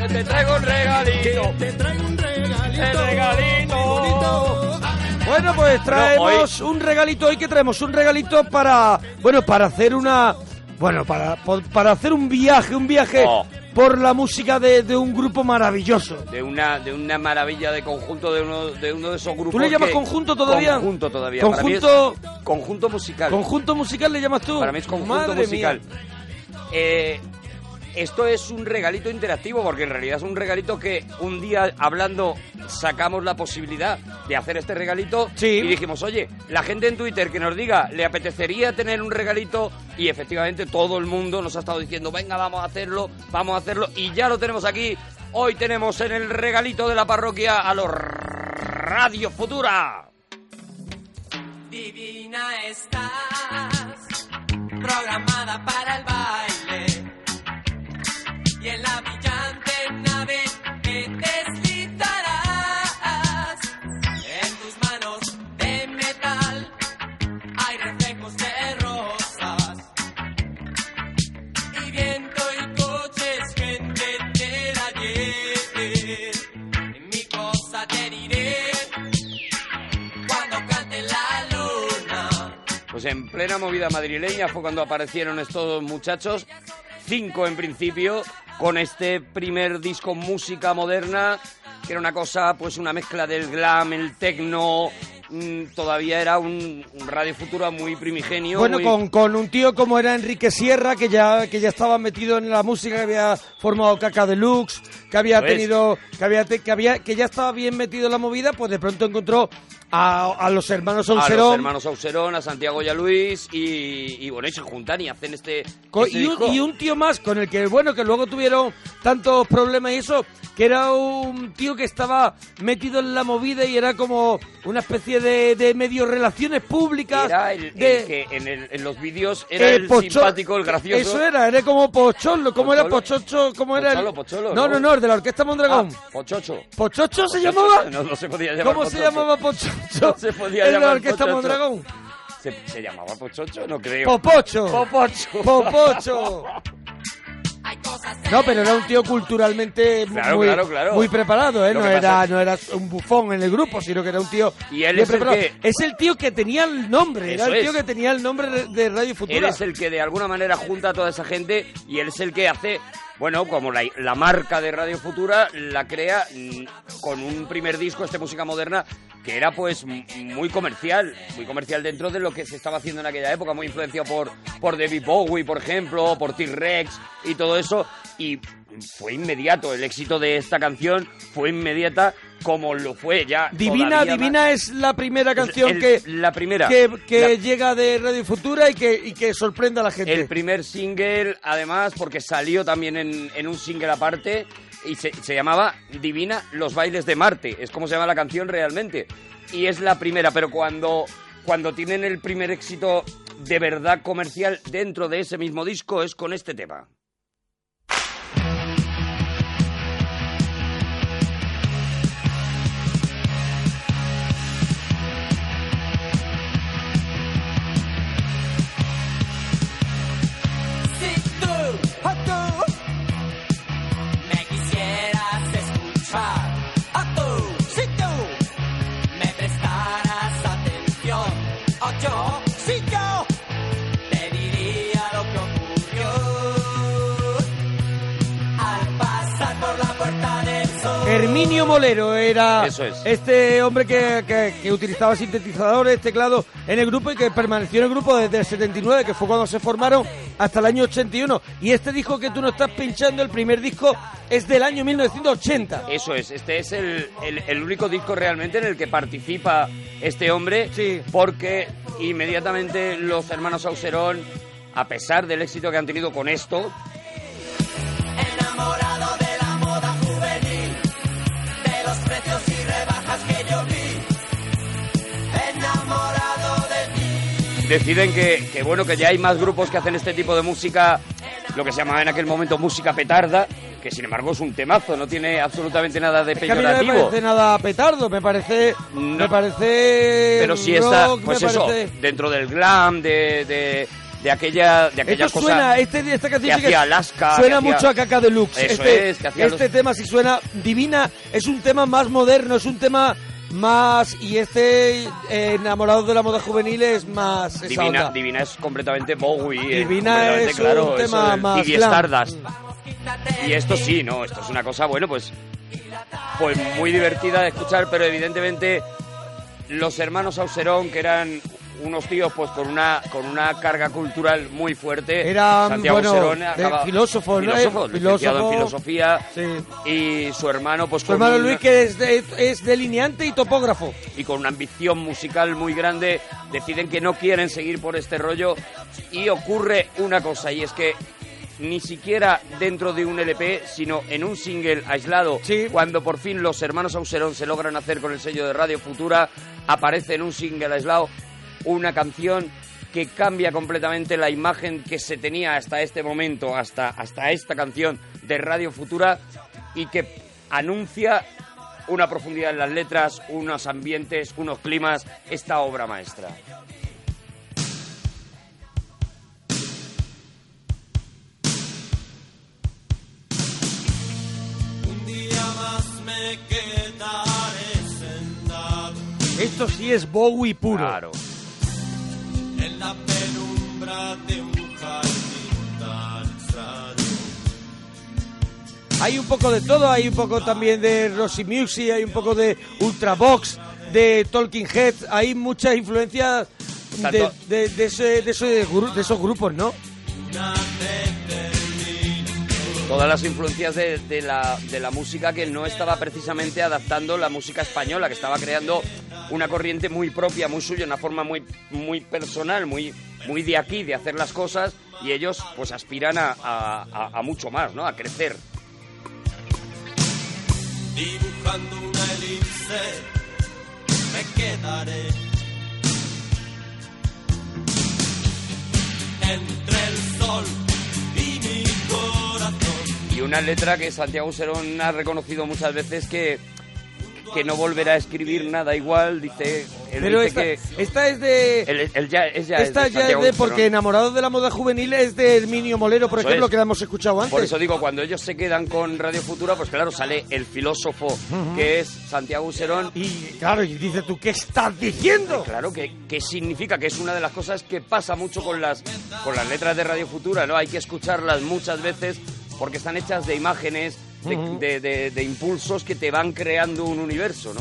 ¡Que te traigo un regalito! Te traigo un regalito. ¡El regalito! Bueno, pues traemos un regalito hoy que traemos un regalito para, bueno, para hacer una, bueno, para, para hacer un viaje, un viaje Oh. por la música de, de un grupo maravilloso. De una, de una maravilla de conjunto de uno de, uno de esos grupos. ¿Tú le llamas que- conjunto todavía? Conjunto todavía. Para mí es Conjunto- conjunto musical. ¿Conjunto musical le llamas tú? Para mí es conjunto Madre musical. mía. Eh, esto es un regalito interactivo, porque en realidad es un regalito que un día hablando sacamos la posibilidad de hacer este regalito y dijimos, oye, la gente en Twitter que nos diga, ¿le apetecería tener un regalito? Y efectivamente todo el mundo nos ha estado diciendo, venga, vamos a hacerlo, vamos a hacerlo, y ya lo tenemos aquí. Hoy tenemos en el regalito de la parroquia a los Radio Futura. Divina estás, programada para el baile. Pues en plena movida madrileña fue cuando aparecieron estos muchachos, cinco en principio, con este primer disco música moderna, que era una cosa, pues una mezcla del glam, el techno, mm, todavía era un, un Radio Futura muy primigenio. Bueno, muy- con, con un tío como era Enrique Sierra, que ya, que ya estaba metido en la música, que había formado Caca Deluxe, que había Eso es. tenido, que había, te- que había, que ya estaba bien metido en la movida, pues de pronto encontró a, a los hermanos a los hermanos Auserón, a Santiago y a Luis, y, y bueno, y se juntan y hacen este, Co- este y, un, disco. y un tío más con el que, bueno, que luego tuvieron tantos problemas y eso, que era un tío que estaba metido en la movida y era como una especie de, de medio relaciones públicas. Era el, el de, que en, el- en los vídeos era eh, el pocho- simpático, el gracioso. Eso era, era como Pocholo, ¿cómo era. Pochocho? ¿Cómo era? Pocholo, Pocholo, no, ¿no? no, no, el de la Orquesta Mondragón. Ah, Pochocho. ¿Pochocho se llamaba? No, no se podía llamar ¿Cómo se llamaba Pochocho? No se podía el de la llamar Orquesta Pochocho. Mondragón. ¿Se, se llamaba Pochocho? No creo. Popocho. Popocho. Popocho. No, pero era un tío culturalmente Claro, muy, claro, claro. muy preparado, ¿eh? No era, no era un bufón en el grupo, sino que era un tío Y él es el preparado. que- Es el tío que tenía el nombre, era Eso el tío es. que tenía el nombre de, Radio Él Futura. es el que de alguna manera junta a toda esa gente y él es el que hace, bueno, como la, la marca de Radio Futura la crea mm, con un primer disco, este música moderna, que era pues muy comercial, muy comercial dentro de lo que se estaba haciendo en aquella época, muy influenciado por, por David Bowie, por ejemplo, por T-Rex y todo eso. Y fue inmediato, el éxito de esta canción fue inmediata como lo fue ya. Divina, Divina más. es la primera canción el- que, la primera. que, que La- llega de Radio Futura y que, y que sorprende a la gente. El primer single, además, porque salió también en, en un single aparte y se, se llamaba Divina Los Bailes de Marte. Es como se llama la canción realmente. Y es la primera, pero cuando, cuando tienen el primer éxito de verdad comercial dentro de ese mismo disco es con este tema. Herminio Molero era Eso es. este hombre que, que- que utilizaba sintetizadores, teclados en el grupo y que permaneció en el grupo desde el 79, que fue cuando se formaron, hasta el año 81. Y este disco que tú no estás pinchando, el primer disco, es del año 1980. Eso es, este es el, el- el único disco realmente en el que participa este hombre, porque inmediatamente los hermanos Auserón, a pesar del éxito que han tenido con esto, deciden que, que, bueno, que ya hay más grupos que hacen este tipo de música, lo que se llamaba en aquel momento música petarda, que sin embargo es un temazo, no tiene absolutamente nada de Es que a mí no peyorativo. me parece nada petardo, me parece. Me parece. Pero si está, pues eso, parece- dentro del glam, de, de, de aquella, de aquella Esto cosa suena, este, esta canción que que hacía Alaska. suena que hacía- mucho a Caca Deluxe. Eso este es, que hacía este los- tema sí suena divina, es un tema más moderno, es un tema más y este eh, enamorado de la moda juvenil es más esa Divina, onda. Divina es completamente Bowie. eh, Divina completamente es un claro, tema es más glam. Stardust. Y esto sí, ¿no? Esto es una cosa, bueno, pues, pues muy divertida de escuchar, pero evidentemente los hermanos Auserón, que eran unos tíos pues con una con una carga cultural muy fuerte. Santiago bueno, Auserón de acaba- filósofos, ¿no? filósofo, Eh, licenciado en filósofo. filosofía Sí. y su hermano pues Su hermano Luis que es, de- es delineante y topógrafo. y con una ambición musical muy grande, deciden que no quieren seguir por este rollo y ocurre una cosa y es que ni siquiera dentro de un LP, sino en un single aislado, cuando por fin los hermanos Auserón se logran hacer con el sello de Radio Futura, aparece en un single aislado una canción que cambia completamente la imagen que se tenía hasta este momento, hasta, hasta esta canción de Radio Futura y que anuncia una profundidad en las letras, unos ambientes, unos climas, esta obra maestra. Un día más me quedaré sentado Esto sí es Bowie puro. Claro. Hay un poco de todo, hay un poco también de Rosy Music, hay un poco de Ultravox, de Talking Heads, hay muchas influencias de, Tanto- de, de ese- de ese de esos grupos, ¿no? Todas las influencias de, de la, de la música que no estaba precisamente adaptando la música española, que estaba creando una corriente muy propia, muy suya, una forma muy, muy personal, muy, muy de aquí, de hacer las cosas, y ellos pues aspiran a, a- a- a mucho más, ¿no? A crecer. Dibujando una elipse me quedaré entre el sol y mi corazón. Y una letra que Santiago Serón ha reconocido muchas veces que, que no volverá a escribir nada igual, dice, él Pero dice esta, que... esta es de... él ya, es ya esta es de ya es de... Serón. Porque Enamorado de la moda juvenil es de Herminio Molero, por Eso ejemplo, es. que la hemos escuchado antes. Por eso digo, cuando ellos se quedan con Radio Futura, pues claro, sale el filósofo que es Santiago Userón. Y claro, y dices tú, ¿qué estás diciendo? Claro, que, que significa que es una de las cosas que pasa mucho con las, con las letras de Radio Futura, ¿no? Hay que escucharlas muchas veces porque están hechas de imágenes, de, Ujú. de- de- de impulsos que te van creando un universo, ¿no?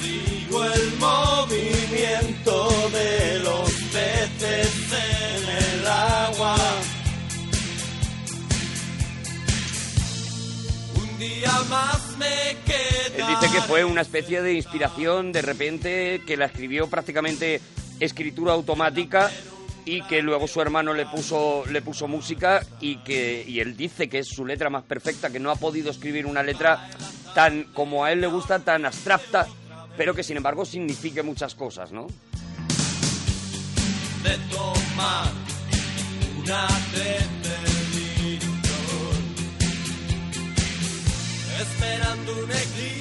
Sigo el movimiento de los peces en el agua. Un día más me Él quedaré. dice que fue una especie de inspiración de repente que la escribió prácticamente escritura automática y que luego su hermano le puso le puso música y que y él dice que es su letra más perfecta que no ha podido escribir una letra tan como a él le gusta tan abstracta pero que sin embargo signifique muchas cosas no de tomar una determinación. Esperando un eclipse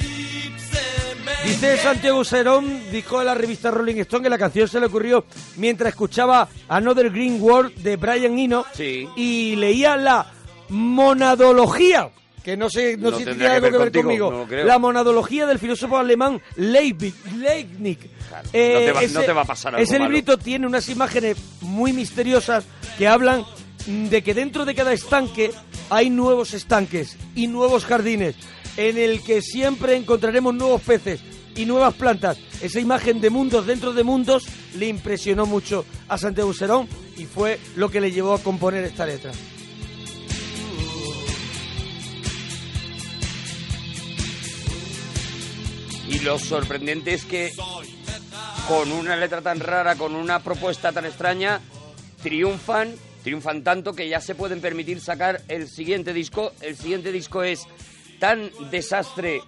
Dice Santiago Serón, dijo en la revista Rolling Stone que la canción se le ocurrió mientras escuchaba Another Green World de Brian Eno y leía la monadología, que no sé, no, No sé si tiene algo que ver ver contigo, conmigo, no la monadología del filósofo alemán Leibniz. Leibniz. Eh, no te va- no te va a pasar algo Ese malo. librito tiene unas imágenes muy misteriosas que hablan de que dentro de cada estanque hay nuevos estanques y nuevos jardines en el que siempre encontraremos nuevos peces y nuevas plantas. Esa imagen de mundos dentro de mundos le impresionó mucho a Santiago Serón y fue lo que le llevó a componer esta letra. Y lo sorprendente es que con una letra tan rara, con una propuesta tan extraña, triunfan, triunfan tanto que ya se pueden permitir sacar el siguiente disco. El siguiente disco es tan desastre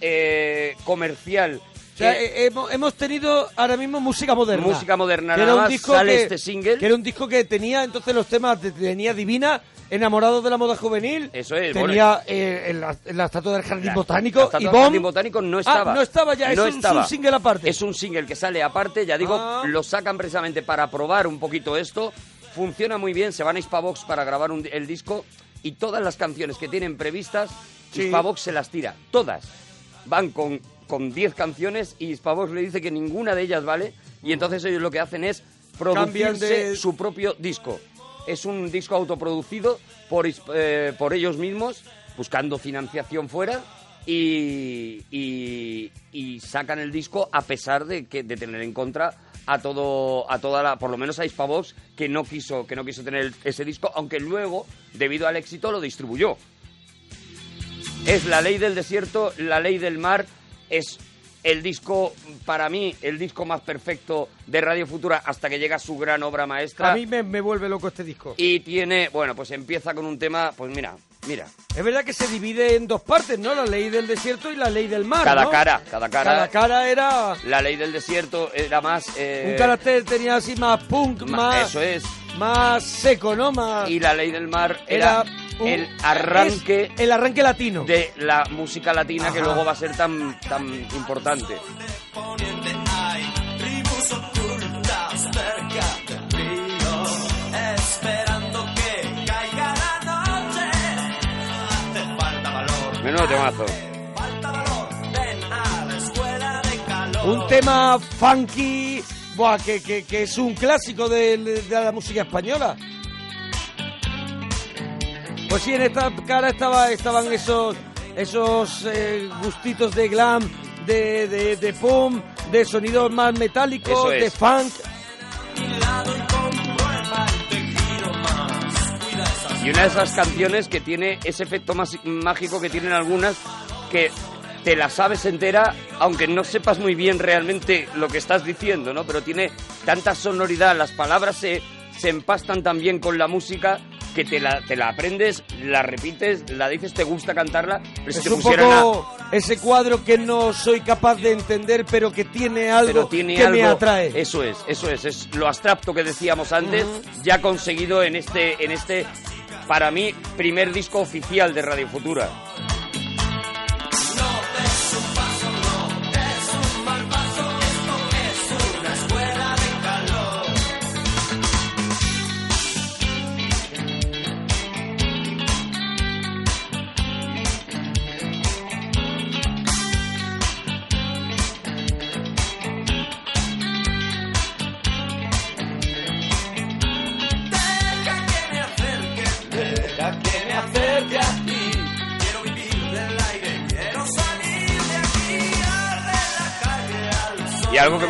eh, comercial O sea, que- eh, hemos, hemos tenido ahora mismo música moderna. Música moderna, Que nada era un más disco sale que- este single. Que era un disco que tenía entonces los temas, de- tenía Divina, Enamorados de la moda juvenil. Eso es, Tenía eh, en la, en la estatua del Jardín La- Botánico. la estatua y del. Jardín Botánico no estaba. Ah, no estaba ya, No es, un, estaba. es un single aparte. Es un single que sale aparte, ya digo, Ah. lo sacan precisamente para probar un poquito esto. Funciona muy bien, se van a Hispavox para grabar un el disco y todas las canciones que tienen previstas, Sí. Hispavox se las tira, todas. Van con con 10 canciones y Hispavox le dice que ninguna de ellas vale y entonces ellos lo que hacen es producirse de- su propio disco. Es un disco autoproducido por, eh, por ellos mismos, buscando financiación fuera y, y- y sacan el disco a pesar de que de tener en contra a todo a toda la por lo menos a Hispavox que no quiso que no quiso tener ese disco aunque luego debido al éxito lo distribuyó es la ley del desierto la ley del mar es el disco para mí el disco más perfecto de Radio Futura hasta que llega su gran obra maestra A mí me, me vuelve loco este disco. y tiene bueno pues empieza con un tema pues mira mira Es verdad que se divide en dos partes, ¿no? La ley del desierto y la ley del mar. cada ¿no? cara cada cara Cada cara era. la ley del desierto era más eh, Un carácter tenía así más punk, más. eso es Más seco, ¿no? Más. y la ley del mar era, un- el arranque es el arranque latino. de la música latina que luego va a ser tan tan importante menudo temazo. Un tema funky, buah, que, que, que es un clásico de, de la música española. Pues sí, en esta cara estaba, estaban esos, esos eh, gustitos de glam, de, de, de pum, de sonidos más metálicos, es. de funk. Y una de esas canciones que tiene ese efecto más mágico que tienen algunas que te la sabes entera, aunque no sepas muy bien realmente lo que estás diciendo, ¿no? Pero tiene tanta sonoridad, las palabras se, se empastan tan bien con la música que te la, te la aprendes, la repites, la dices, te gusta cantarla, pero si te un a- poco ese cuadro que no soy capaz de entender, pero que tiene algo tiene que algo, me atrae. Eso es, eso es, es lo abstracto que decíamos antes, ya conseguido en este, en este, para mí, primer disco oficial de Radio Futura.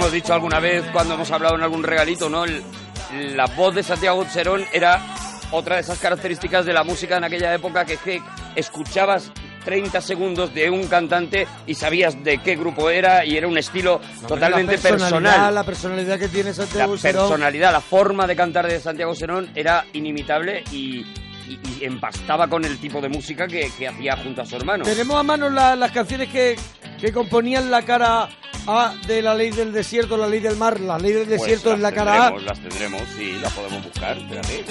Hemos dicho alguna vez cuando hemos hablado en algún regalito, ¿no? El- la voz de Santiago Serón era otra de esas características de la música en aquella época que, que escuchabas 30 segundos de un cantante y sabías de qué grupo era y era un estilo totalmente la personal. La personalidad que tiene La Santiago Serón. personalidad, la forma de cantar de Santiago Serón era inimitable y, y- y empastaba con el tipo de música que, que hacía junto a su hermano. Tenemos a mano la- las canciones que, que componían la cara A de la ley del desierto, la ley del mar. La ley del Pues desierto es las la cara A. Las tendremos, sí, las podemos buscar. espérate.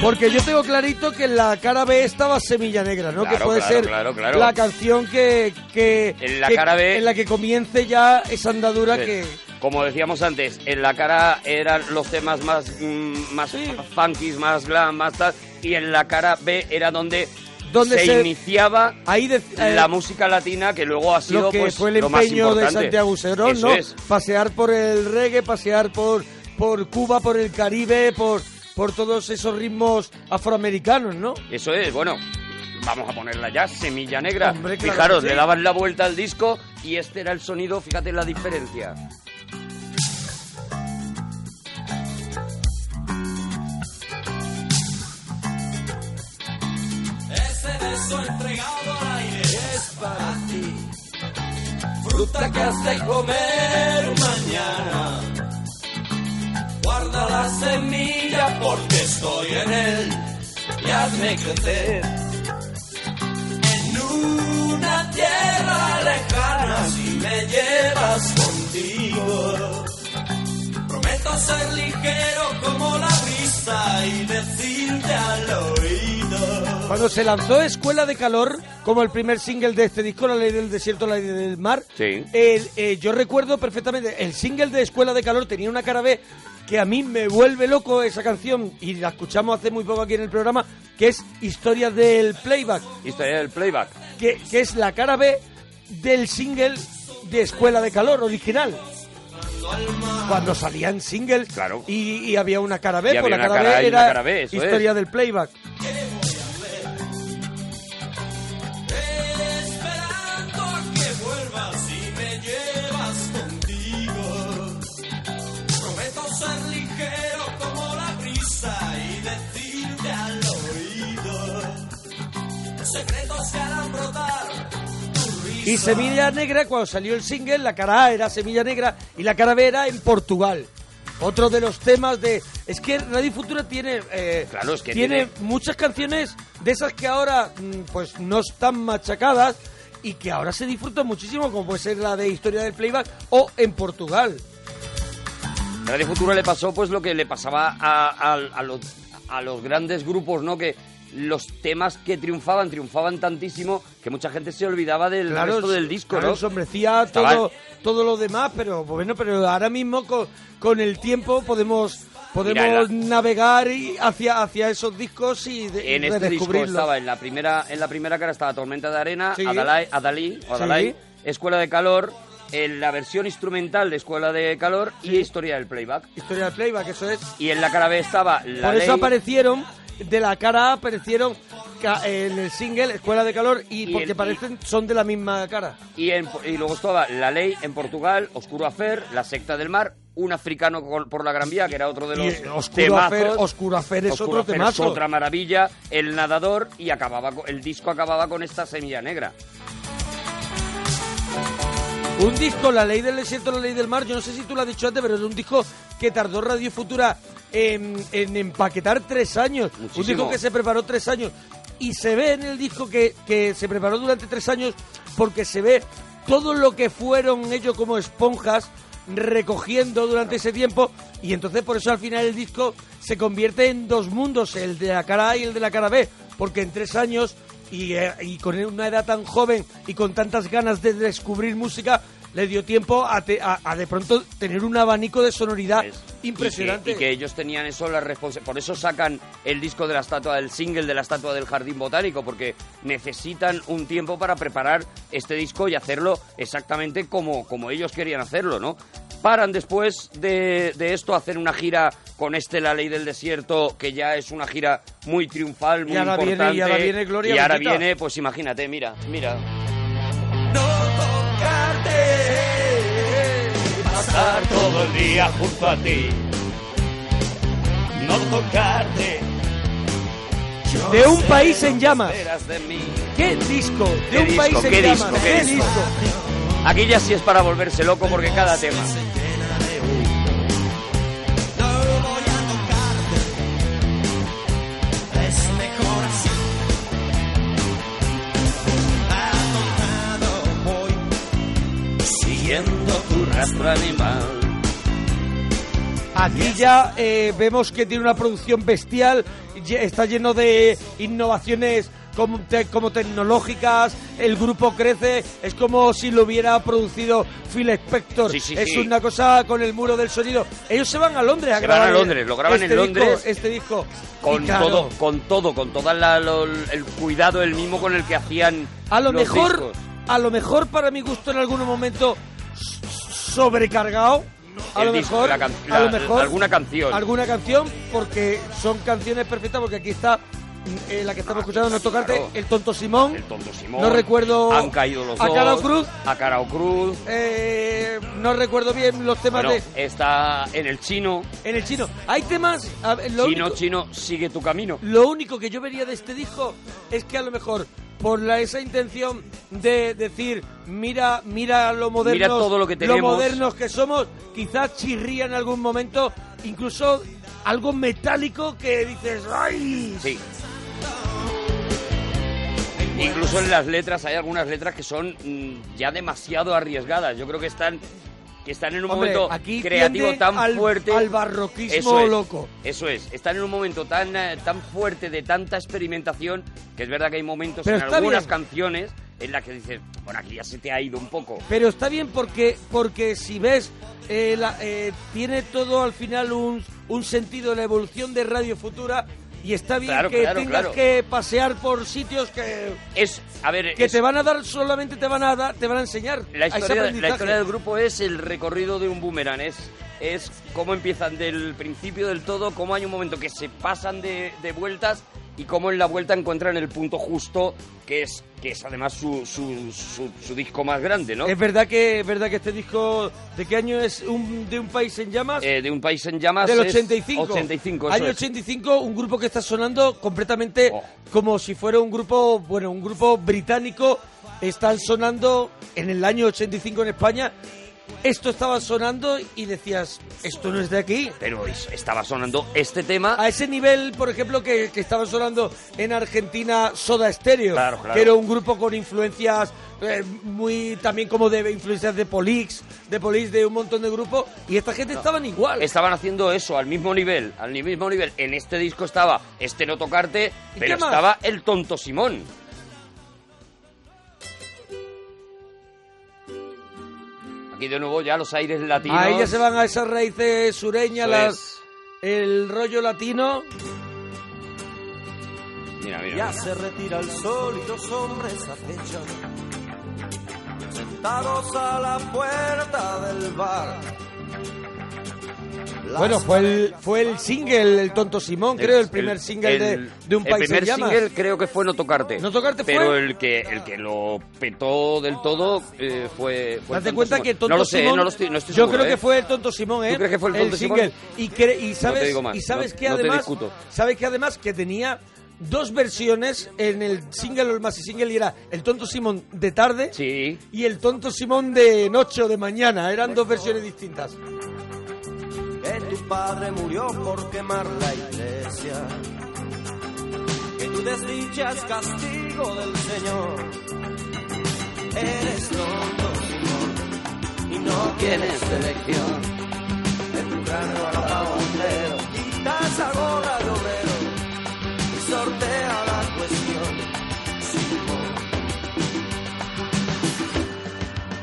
Porque yo tengo clarito que en la cara B estaba Semilla Negra, ¿no? Claro, que puede claro, ser claro, la canción que, que, En la que- cara B- en la que comience ya esa andadura Sí. que Como decíamos antes, en la cara eran los temas más, mm, más Sí. funkis, más glam, más tal, y en la cara B era donde, Donde se, se- iniciaba ahí de- eh, la música latina que luego ha sido lo que pues, fue el lo empeño de. Santiago Serón, ¿no? es. Pasear por el reggae, pasear por, por Cuba, por el Caribe, por, por todos esos ritmos afroamericanos, ¿no? Eso es, bueno, vamos a ponerla ya, Semilla Negra. Hombre, claro Fijaros, sí. le daban la vuelta al disco y este era el sonido, fíjate la diferencia. verso entregado al aire es para ti. Fruta que has de comer mañana. Guarda la semilla porque estoy en él y hazme crecer. En una tierra lejana si me llevas contigo. Prometo ser ligero como la brisa y decirte a lo cuando se lanzó Escuela de Calor, como el primer single de este disco, La Ley del Desierto, La Ley del Mar, Sí. el- eh, yo recuerdo perfectamente, el single de Escuela de Calor tenía una cara B que a mí me vuelve loco esa canción, y la escuchamos hace muy poco aquí en el programa, que es Historia del Playback, Historia del playback. que, que es la cara B del single de Escuela de Calor original. Cuando salían singles Claro. y, y había una cara B, Y pues la cara, B era cara B, Historia es. del Playback. Y Semilla Negra, cuando salió el single, la cara A era Semilla Negra y la cara B era en Portugal. Otro de los temas de... Es que Radio Futura tiene... eh, Claro, es que tiene, tiene- muchas canciones de esas que ahora mm, pues no están machacadas y que ahora se disfrutan muchísimo, como puede ser la de Historia del Playback o en Portugal. Radio Futura le pasó pues lo que le pasaba a, a- a los, a los grandes grupos, ¿no? Que los temas que triunfaban, triunfaban tantísimo que mucha gente se olvidaba del resto del disco, claro, ¿no? ensombrecía todo, todo lo demás, pero bueno, pero ahora mismo con, con el tiempo podemos podemos Mira, navegar y hacia hacia esos discos y, de, y En este disco estaba en la primera en la primera cara estaba Tormenta de Arena, Sí. Adalai, Adalí, Sí. Adalai, Escuela de Calor, en la versión instrumental de Escuela de Calor y Historia del Playback. Historia del playback, eso es. Y en la cara B estaba la Por eso aparecieron, de la cara A aparecieron en el single Escuela de Calor y, Y porque el- parecen, son de la misma cara. y, en- y luego estaba La Ley en Portugal, Oscuro Afer, La Secta del Mar, Un Africano por la Gran Vía, que era otro de los Oscuro temazos. Afer, Oscuro Afer es Oscuro otro Afer es temazo. otra maravilla, El Nadador, y acababa el disco acababa con esta semilla negra. Un disco, La Ley del Desierto, La Ley del Mar, yo no sé si tú lo has dicho antes, pero es un disco que tardó Radio Futura en, en empaquetar tres años. Un disco que se preparó tres años. Y se ve en el disco que, que se preparó durante tres años porque se ve todo lo que fueron ellos como esponjas recogiendo durante ese tiempo y entonces por eso al final el disco se convierte en dos mundos, el de la cara A y el de la cara B, porque en tres años y, eh, y con una edad tan joven y con tantas ganas de descubrir música, le dio tiempo a, te- a- a de pronto tener un abanico de sonoridad Es- impresionante. Y que, y que ellos tenían eso, la responsa- por eso sacan el disco de la estatua, del single de la estatua del jardín botánico, porque necesitan un tiempo para preparar este disco y hacerlo exactamente como, como ellos querían hacerlo, ¿no? Paran después de, de esto a hacer una gira con este La Ley del Desierto, que ya es una gira muy triunfal, muy ahora viene- importante. y ahora viene Gloria Y ahora bendita. viene, pues imagínate, mira, mira. Pasar todo el día junto a ti. No tocarte. De un país en llamas. ¿Qué disco? De ¿Qué un país en ¿Qué llamas. disco? ¿Qué disco? Aquí ya sí es para volverse loco porque cada tema. Animal. Aquí ya eh, vemos que tiene una producción bestial, está lleno de innovaciones como, te- como tecnológicas, el grupo crece, es como si lo hubiera producido Phil Spector, Sí, sí, es sí. una cosa con el muro del sonido. Ellos se van a Londres a Se van grabar a Londres, lo graban este en disco, Londres. este disco. Con claro, todo, con todo, con todo el cuidado, el mismo con el que hacían A lo los mejor, discos. a lo mejor para mi gusto en algún momento sobrecargado. A lo mejor, la can- a lo la- mejor alguna canción. alguna canción porque son canciones perfectas porque aquí está eh, la que estamos escuchando no tocarte claro. el tonto Simón El tonto Simón. No recuerdo Han caído los a dos. Carao Cruz. A Carao Cruz. eh, no recuerdo bien los temas Bueno, de está en el chino. en el chino hay temas a ver, lo Chino, único- chino, sigue tu camino. Lo único que yo vería de este disco es que a lo mejor por la, esa intención de decir mira mira lo modernos Mira todo lo que tenemos. modernos que somos quizás chirría en algún momento incluso algo metálico que dices ay Sí. Incluso en las letras hay algunas letras que son mm, ya demasiado arriesgadas. Yo creo que están que están en un Hombre, momento aquí creativo tan al- fuerte. al barroquismo Eso es, loco. Eso es, están en un momento tan, eh, tan fuerte de tanta experimentación que es verdad que hay momentos Pero en algunas bien. canciones en las que dices, bueno, aquí ya se te ha ido un poco. Pero está bien porque, porque si ves, eh, la- eh, tiene todo al final un, un sentido, la evolución de Radio Futura. Y está bien Claro, que claro, tengas claro. que pasear por sitios que, Es, a ver, que es- te van a dar, solamente te van a dar, te van a enseñar. la historia, la historia del grupo es el recorrido de un boomerang, es, es cómo empiezan del principio del todo, cómo hay un momento que se pasan de, de vueltas y cómo en la vuelta encuentran el punto justo, que es, que es además su, su, su, su disco más grande, ¿no? Es verdad que es verdad que este disco ¿de qué año es un, de un país en llamas? Eh, de un país en llamas del es 85. 85, eso Año es. 85, un grupo que está sonando completamente Oh. como si fuera un grupo, bueno, un grupo británico. Están sonando en el año 85 en España. Esto estaba sonando y decías, esto no es de aquí. Pero es- estaba sonando este tema A ese nivel, por ejemplo, que, que estaba sonando en Argentina Soda Stereo, Claro, claro. que era un grupo con influencias eh, muy también como de influencias de Polix, de Polix, de un montón de grupos, y esta gente estaban igual. estaban haciendo eso al mismo nivel, al mismo nivel. En este disco estaba este no tocarte, ¿Y pero estaba el tonto Simón. Aquí de nuevo ya los aires latinos. Ahí ya se van a esas raíces sureñas, Eso las, es. el rollo latino. Mira, mira. Ya mira. se retira el sol y dos hombres acechan, sentados a la puerta del bar. Bueno, fue el, fue el single, el tonto Simón, creo, el primer single de, el- de un el país primer en llamas. single creo que fue No Tocarte. No Tocarte Pero fue. el que el que lo petó del todo eh, fue, fue el Date Tonto cuenta Simón. que Tonto No lo sé, Simón, no lo estoy, no estoy Yo seguro, creo ¿eh? que fue el Tonto Simón, ¿eh? ¿Tú crees que fue el Tonto single. Simón? Y, cre- y sabes, digo más, y sabes no- que no te además, sabes que además que tenía dos versiones en el single o el maxi single y era el Tonto Simón de tarde Sí. y el Tonto Simón de noche o de mañana. Eran dos versiones distintas. Que tu padre murió por quemar la iglesia, que tu desdicha es castigo del Señor. Eres tonto, Simón, y no tienes elección. De tu cráneo a la bandera, quita esa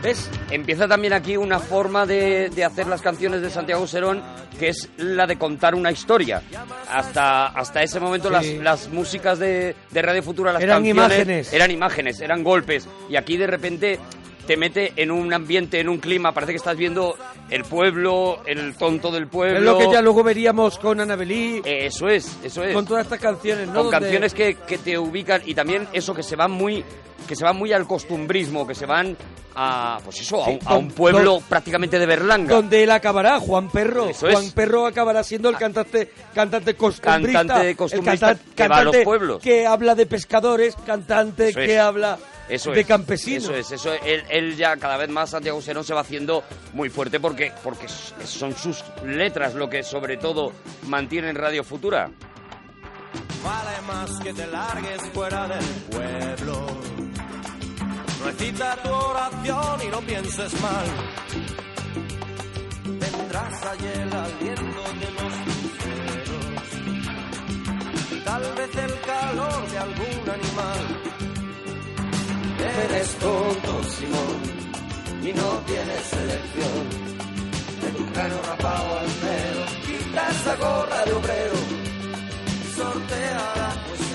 ¿Ves? Empieza también aquí una forma de, de hacer las canciones de Santiago Serón, que es la de contar una historia. Hasta, hasta ese momento Sí. las, las músicas de, de Radio Futura, las Eran canciones, imágenes. eran imágenes, eran golpes. Y aquí de repente te mete en un ambiente, en un clima, parece que estás viendo el pueblo, el tonto del pueblo. Es lo que ya luego veríamos con Annabelí, Eso es, eso es. con todas estas canciones, ¿no? con Donde- canciones que, que te ubican y también eso que se van muy que se van muy al costumbrismo, que se van a pues eso, a, un, a un don- pueblo prácticamente de Berlanga. donde él acabará, Juan Perro. Eso es. Juan Perro acabará siendo el cantante, cantante costumbrista. Cantante costumbrista el canta- que va a los cantante pueblos. Que habla de pescadores, cantante Eso que es. habla Eso de es, campesinos. Eso es, eso él, él ya cada vez más Santiago Serón se va haciendo muy fuerte porque porque son sus letras lo que sobre todo mantienen Radio Futura. Vale más que te largues fuera del pueblo. Recita tu oración y no pienses mal. Tendrás allí el aliento de los luceros. Tal vez el calor de algún animal. Eres tonto, Simón, y no tienes elección. De tu cráneo rapado al pelo, quita esa gorra de obrero sortea la cuestión.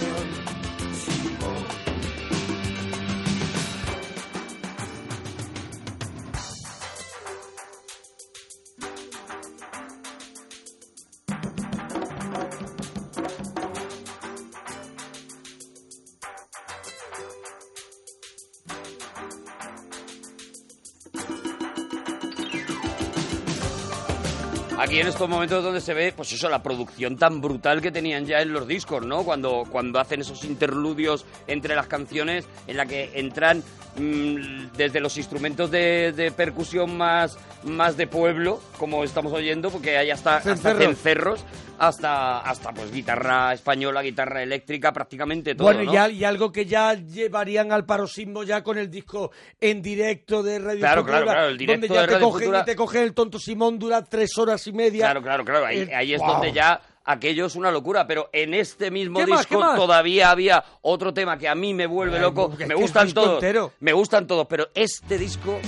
Estos momentos donde se ve, pues eso, la producción tan brutal que tenían ya en los discos, ¿no? Cuando, cuando hacen esos interludios entre las canciones en la que entran desde los instrumentos de, de percusión más, más de pueblo, como estamos oyendo, porque hay hasta, hasta Cencerros. hasta, hasta pues guitarra española, guitarra eléctrica, prácticamente todo. Bueno, ¿no? y, al- y algo que ya llevarían al paroxismo ya con el disco en directo de Radio Claro, Futura, claro, claro, el directo donde ya de te Radio cogen Futura- te cogen el tonto Simón dura tres horas y media. Claro, claro, claro. Ahí, ahí es wow. donde ya aquello es una locura. Pero en este mismo ¿Qué más, disco más? todavía había otro tema que a mí me vuelve Ay, loco. Me gustan todos. entero. Me gustan todos, pero este disco.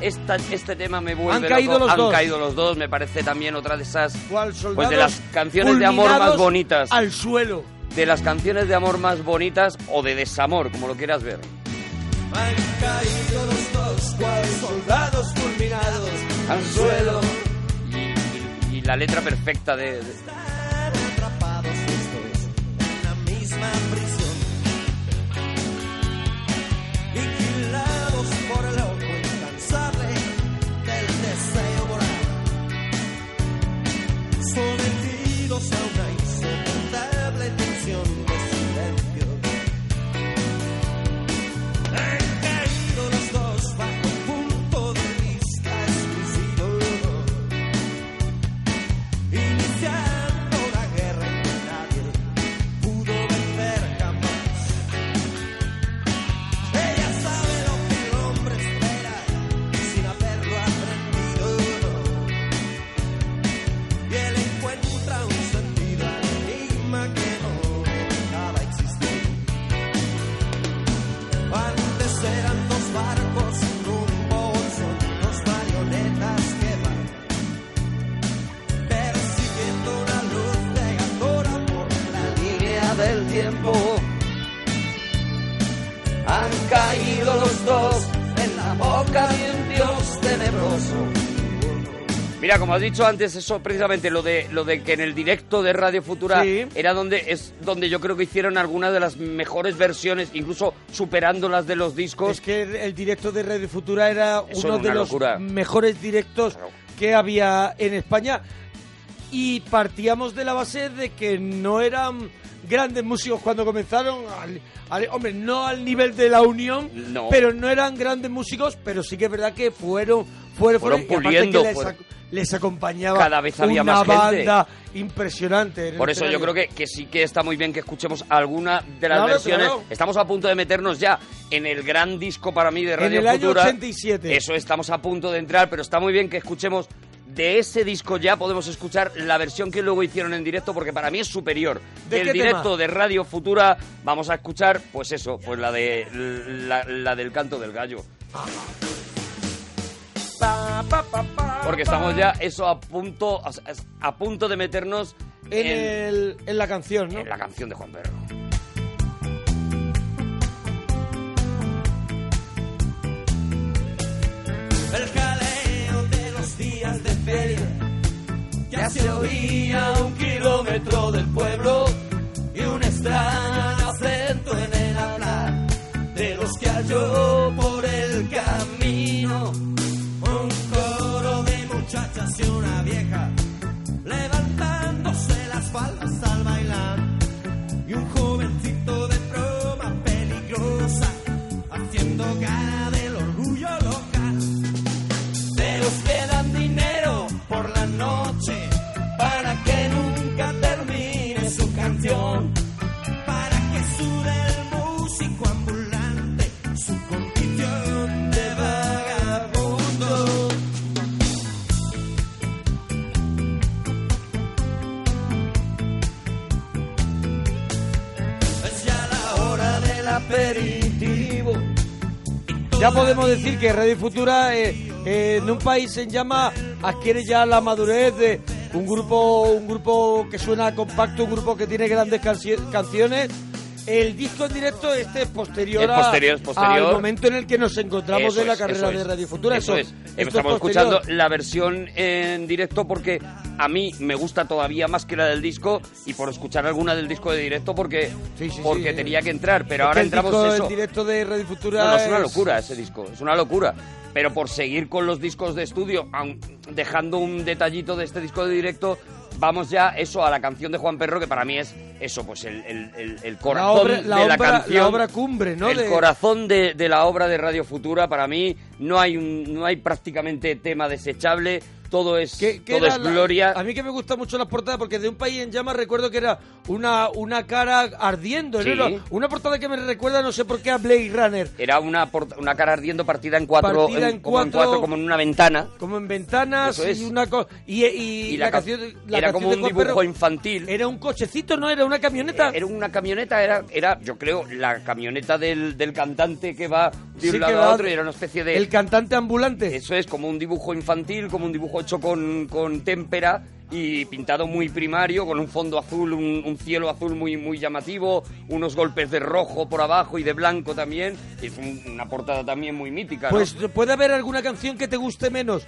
Esta, este tema me vuelve Han caído loco. los Han dos. caído los dos. Me parece también otra de esas. Pues de las canciones de amor más bonitas. Al suelo. De las canciones de amor más bonitas o de desamor, como lo quieras ver. Han caído los dos cual soldados fulminados al suelo. Y, y- y la letra perfecta de- de, la Mira, como has dicho antes, eso precisamente lo de lo de que en el directo de Radio Futura Sí. era donde es donde yo creo que hicieron algunas de las mejores versiones, incluso superando las de los discos. Es que el directo de Radio Futura era Eso uno era de los mejores directos Claro. que había en España. Y partíamos de la base de que no eran grandes músicos cuando comenzaron. al- al- hombre, no al nivel de la Unión, No. pero no eran grandes músicos, pero sí que es verdad que fueron, fueron, Fueron puliendo, que les, fueron- ac- les acompañaba Cada vez había una más gente. banda impresionante. en el Por eso yo creo que, que sí que está muy bien que escuchemos alguna de las Claro, versiones. claro. Estamos a punto de meternos ya en el gran disco para mí de En Radio el año Futura. 87. Eso estamos a punto de entrar, pero está muy bien que escuchemos de ese disco ya podemos escuchar la versión que luego hicieron en directo porque para mí es superior. ¿De Del directo tema? de Radio Futura vamos a escuchar pues eso, pues la de la, la del canto del gallo. Porque estamos ya eso a punto a, a punto de meternos en, el- en la canción, ¿no? en la canción de Juan Perro. El jaleo de los días de feria ya se oía a un kilómetro del pueblo y un extraño acento en el hablar de los que halló por el camino. Y una vieja Ya podemos decir que Radio Futura eh, eh, en un país en llama adquiere ya la madurez de un grupo un grupo que suena compacto, un grupo que tiene grandes canci- canciones. El disco en directo este es posterior, Es a- posterior, es posterior. al momento en el que nos encontramos Eso de la es, carrera de. Radio Futura. Eso Eso, es. Estamos escuchando la versión en directo porque a mí me gusta todavía más que la del disco y por escuchar alguna del disco de directo porque, Sí, sí, porque sí. tenía que entrar. Pero ahora el entramos disco eso. en directo de Radio Futura No, no, es una locura ese disco, es una locura. Pero por seguir con los discos de estudio, aun dejando un detallito de este disco de directo, vamos ya eso a la canción de Juan Perro, que para mí es eso, pues el, el- el- el la corazón obra, la de la obra- canción. la obra cumbre, ¿no? el De- corazón de, de la obra de Radio Futura, para mí no hay, un, no hay prácticamente tema desechable. Todo es, Que- que todo es la- gloria. a mí que me gustan mucho las portadas porque de un país en llamas recuerdo que era una, una cara ardiendo. Sí. ¿no? Una portada que me recuerda, no sé por qué, a Blade Runner. Era una, una cara ardiendo partida en cuatro, Partida en como en cuatro. como en una ventana. Como en ventanas es. y una cosa. Y, y, Y la, ca- canción, la era canción como de un dibujo infantil. Era un cochecito, ¿no? Era una camioneta. Era una camioneta, era, era yo creo, la camioneta del, del cantante que va de un Sí, lado a otro y era una especie de... El cantante ambulante. Eso es como un dibujo infantil, como un dibujo hecho con, con témpera y pintado muy primario, con un fondo azul, un, un cielo azul muy, muy llamativo, unos golpes de rojo por abajo y de blanco también. Es un- una portada también muy mítica, ¿no? Pues puede haber alguna canción que te guste menos,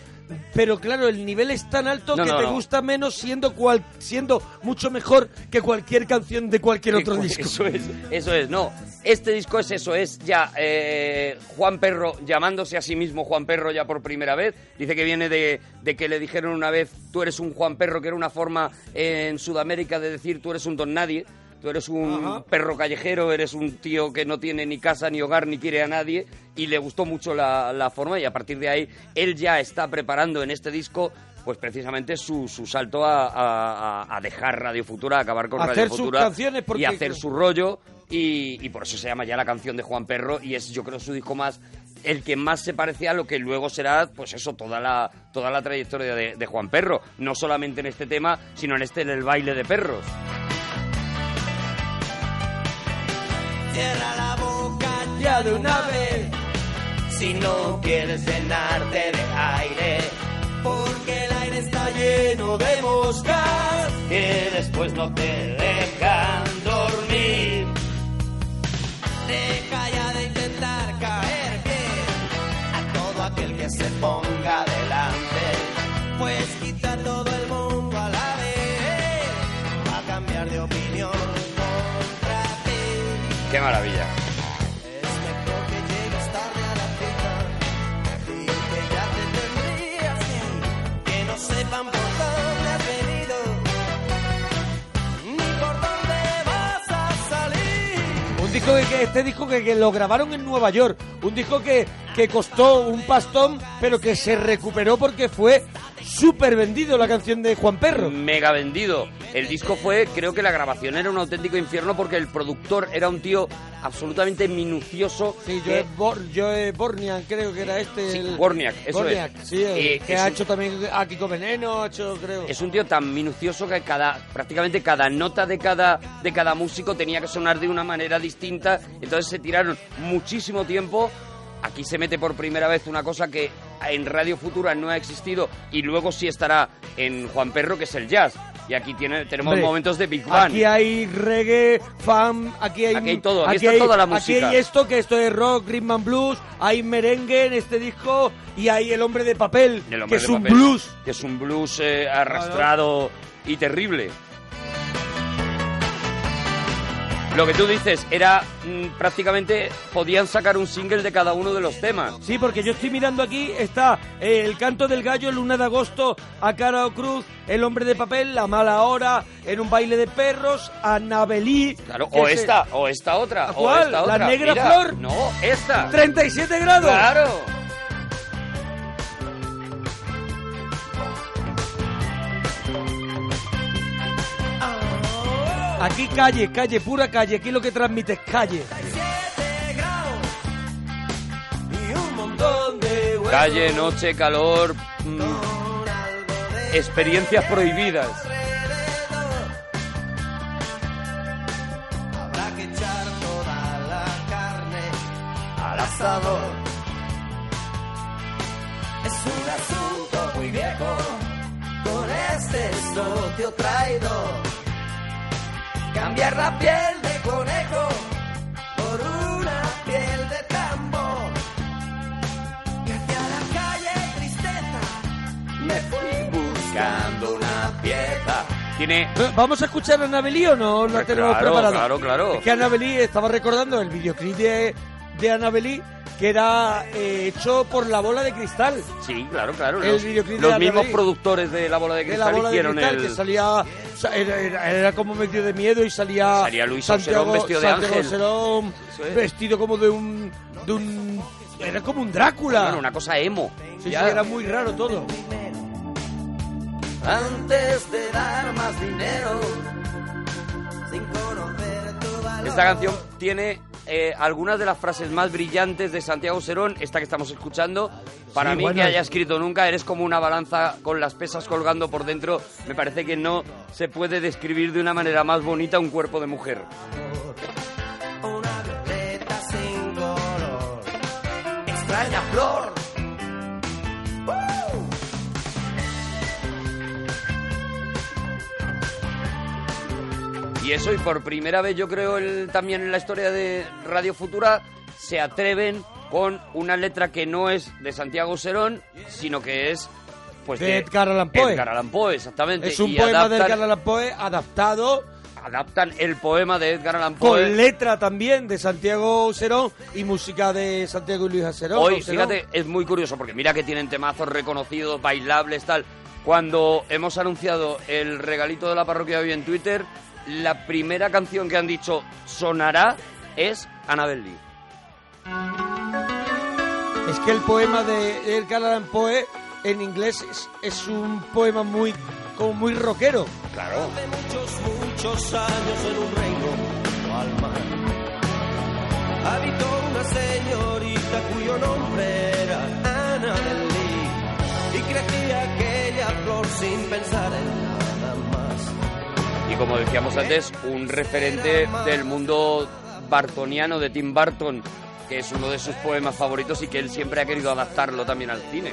pero claro, el nivel es tan alto No, que no, te gusta menos siendo cual, siendo mucho mejor que cualquier canción de cualquier otro disco. Eso es, eso es, no. Este disco es eso, es ya eh, Juan Perro llamándose a sí mismo Juan Perro ya por primera vez. Dice que viene de, de que le dijeron una vez, tú eres un Juan Perro, que era una forma en Sudamérica de decir tú eres un don nadie. Tú eres un Ajá. perro callejero, eres un tío que no tiene ni casa, ni hogar, ni quiere a nadie. Y le gustó mucho la, la forma y a partir de ahí él ya está preparando en este disco pues precisamente su, su salto a, a- a- a dejar Radio Futura, a acabar con Hacer Radio sus Futura canciones porque- y hacer su rollo y, y por eso se llama ya la canción de Juan Perro y es yo creo su disco más el que más se parece a lo que luego será pues eso toda la toda la trayectoria de, de Juan Perro no solamente en este tema sino en este en el baile de perros Cierra la boca ya de una vez. Si no quieres llenarte de aire, porque el aire está lleno de moscas que después no te dejan se ponga delante, pues quita todo el mundo a la vez. Va a cambiar de opinión contra ti. qué maravilla disco que, este disco que, que lo grabaron en Nueva York, un disco que, que costó un pastón, pero que se recuperó porque fue súper vendido la canción de Juan Perro. mega vendido el disco fue creo que la grabación era un auténtico infierno porque el productor era un tío absolutamente minucioso Sí, que- Joe, Bor- Joe Bornian creo que era este. Sí, el- Borniak, eso Borniak, es. sí, Eh, que es ha un- hecho también aquí con Veneno, ha hecho creo. Es un tío tan minucioso que cada prácticamente cada nota de cada de cada músico tenía que sonar de una manera distinta. Entonces se tiraron muchísimo tiempo. Aquí se mete por primera vez una cosa que en Radio Futura no ha existido y luego sí estará en Juan Perro, que es el jazz. Y aquí tiene, tenemos Hombre, momentos de Big Bang. Aquí hay reggae, fan, aquí hay, Aquí hay todo, aquí está toda la música. Aquí hay esto, que esto es rock, rhythm and blues, hay merengue en este disco y hay el hombre de papel, El que hombre es de un papel, blues. Que es un blues eh, arrastrado y terrible. Lo que tú dices era mm, prácticamente podían sacar un single de cada uno de los temas. Sí, porque yo estoy mirando aquí, está eh, El canto del gallo, Luna de agosto, A cara o cruz, El hombre de papel, La mala hora, En un baile de perros, Anabelí. Claro, o esta, o esta otra, o ¿Cuál? esta ¿La otra. negra Mira, flor? No, esta. 37 grados. Claro. Aquí calle, calle, pura calle, aquí lo que transmite es calle. Siete grados y un montón de huevos Calle, noche, calor, mm, de experiencias prohibidas. alrededor. Habrá que echar toda la carne al asador. Es un asunto muy viejo con este socio traidor. Cambiar la piel de conejo por una piel de tambor. Y hacia la calle tristeza me fui buscando una pieza. Tiene Eh, ¿Vamos a escuchar a Anabelí o no la tenemos Claro, preparada? claro, claro. Es que Anabelí, estaba recordando el videoclip de, de Anabelí, que era eh, hecho por la bola de cristal. Sí, claro, claro. El los videoclip los de mismos Annabelle. productores de La Bola de De Cristal la bola de hicieron cristal, el... que salía. o sea, Era, era- era como medio de miedo y salía. Salía Luis Auserón vestido de Santiago ángel. Auserón Eso es. vestido como de un. de un. Era como un Drácula. Bueno, una cosa emo. Sí, sí, Ya. era muy raro todo. antes de dar más dinero. Sin conocer tu valor. Esta canción tiene eh, algunas de las frases más brillantes de Santiago Serón, esta que estamos escuchando. Para Sí, mí, bueno. que haya escrito nunca, eres como una balanza con las pesas colgando por dentro. Me parece que no se puede describir de una manera más bonita un cuerpo de mujer. Una violeta sin color. Extraña flor. Y eso, y por primera vez yo creo el- también en la historia de Radio Futura, se atreven con una letra que no es de Santiago Serón, sino que es pues De Edgar Allan Poe. Edgar Allan Poe, exactamente. Es un Y poema de Edgar Allan Poe adaptado Adaptan el poema de Edgar Allan con Poe. letra también de Santiago Serón y música de Santiago y Luis Acerón. Hoy, Serón. fíjate, es muy curioso porque mira que tienen temazos reconocidos, bailables, tal. Cuando hemos anunciado el regalito de la parroquia hoy en Twitter, la primera canción que han dicho sonará es Annabel Lee. Es que el poema de Edgar Allan Poe en inglés es, es un poema muy como muy rockero. Claro. Hace muchos, muchos años en un reino al mar. Habitó una señorita cuyo nombre era Annabel Lee. Y crecía aquella flor sin pensar en. Y como decíamos antes, un referente del mundo bartoniano de Tim Burton, que es uno de sus poemas favoritos y que él siempre ha querido adaptarlo también al cine.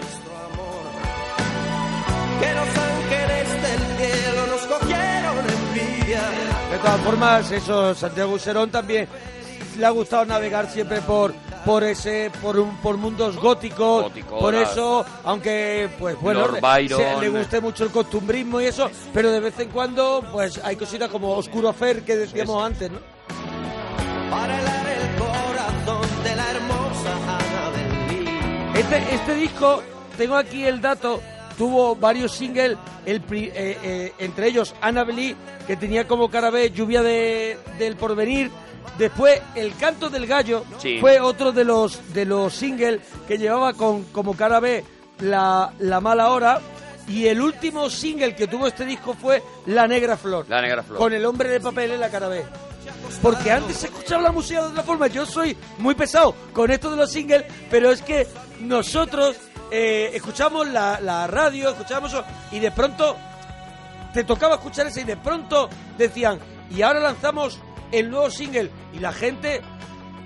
Que los ángeles del cielo nos cogieron envidia. De todas formas, eso, Santiago Serón también le ha gustado navegar siempre por por ese por un por mundos góticos, Gótico, por las- eso aunque pues bueno Lord le- Byron. se- le guste mucho el costumbrismo y eso pero de vez en cuando pues hay cositas como oscuro fer que decíamos antes no Para helar el corazón de la hermosa Annabel Lee. este este disco tengo aquí el dato tuvo varios singles el pri- eh, eh, entre ellos Annabelle que tenía como cara B lluvia de, del porvenir Después, El canto del gallo Sí. fue otro de los de los singles que llevaba con como cara B la, la mala hora. Y el último single que tuvo este disco fue La Negra Flor. La Negra Flor. Con el hombre de papel en la cara B. Porque antes se escuchaba la música de otra forma. Yo soy muy pesado con esto de los singles, pero es que nosotros eh, escuchamos la, la radio, escuchamos eso, y de pronto te tocaba escuchar ese y de pronto decían, y ahora lanzamos el nuevo single y la gente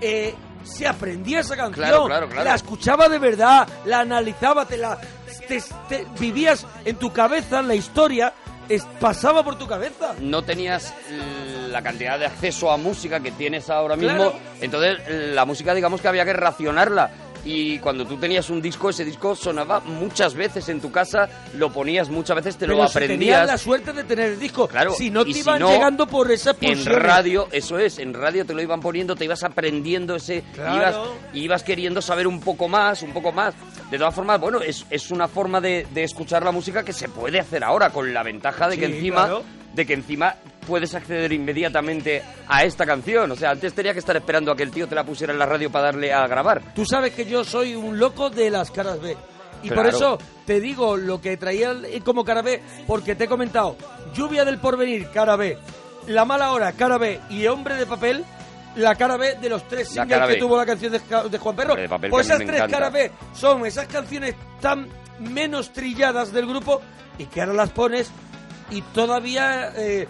eh, se aprendía esa canción, Claro, claro, claro. la escuchaba de verdad, la analizaba, te la te- te- vivías en tu cabeza la historia, es- pasaba por tu cabeza. no tenías la cantidad de acceso a música que tienes ahora mismo, entonces la música digamos que había que racionarla. Y cuando tú tenías un disco, ese disco sonaba muchas veces en tu casa, lo ponías muchas veces, te lo si tenías aprendías. la suerte de tener el disco, Claro, si no te si iban no, llegando por esa En pulsión. radio, eso es, en radio te lo iban poniendo, te ibas aprendiendo ese, Claro. ibas, ibas queriendo saber un poco más, un poco más. De todas formas, bueno, es, es una forma de, de escuchar la música que se puede hacer ahora, con la ventaja de que encima, claro. De que encima puedes acceder inmediatamente a esta canción. O sea, antes tenía que estar esperando a que el tío te la pusiera en la radio para darle a grabar. Tú sabes que yo soy un loco de las caras B. Y por eso te digo lo que traía como cara B, porque te he comentado, Lluvia del Porvenir, cara B, La Mala Hora, cara B, y Hombre de Papel, la cara B de los tres singles que tuvo la canción de, Juan Perro. Hombre de Papel, pues esas tres encanta. cara B son esas canciones tan menos trilladas del grupo y que ahora las pones y todavía eh,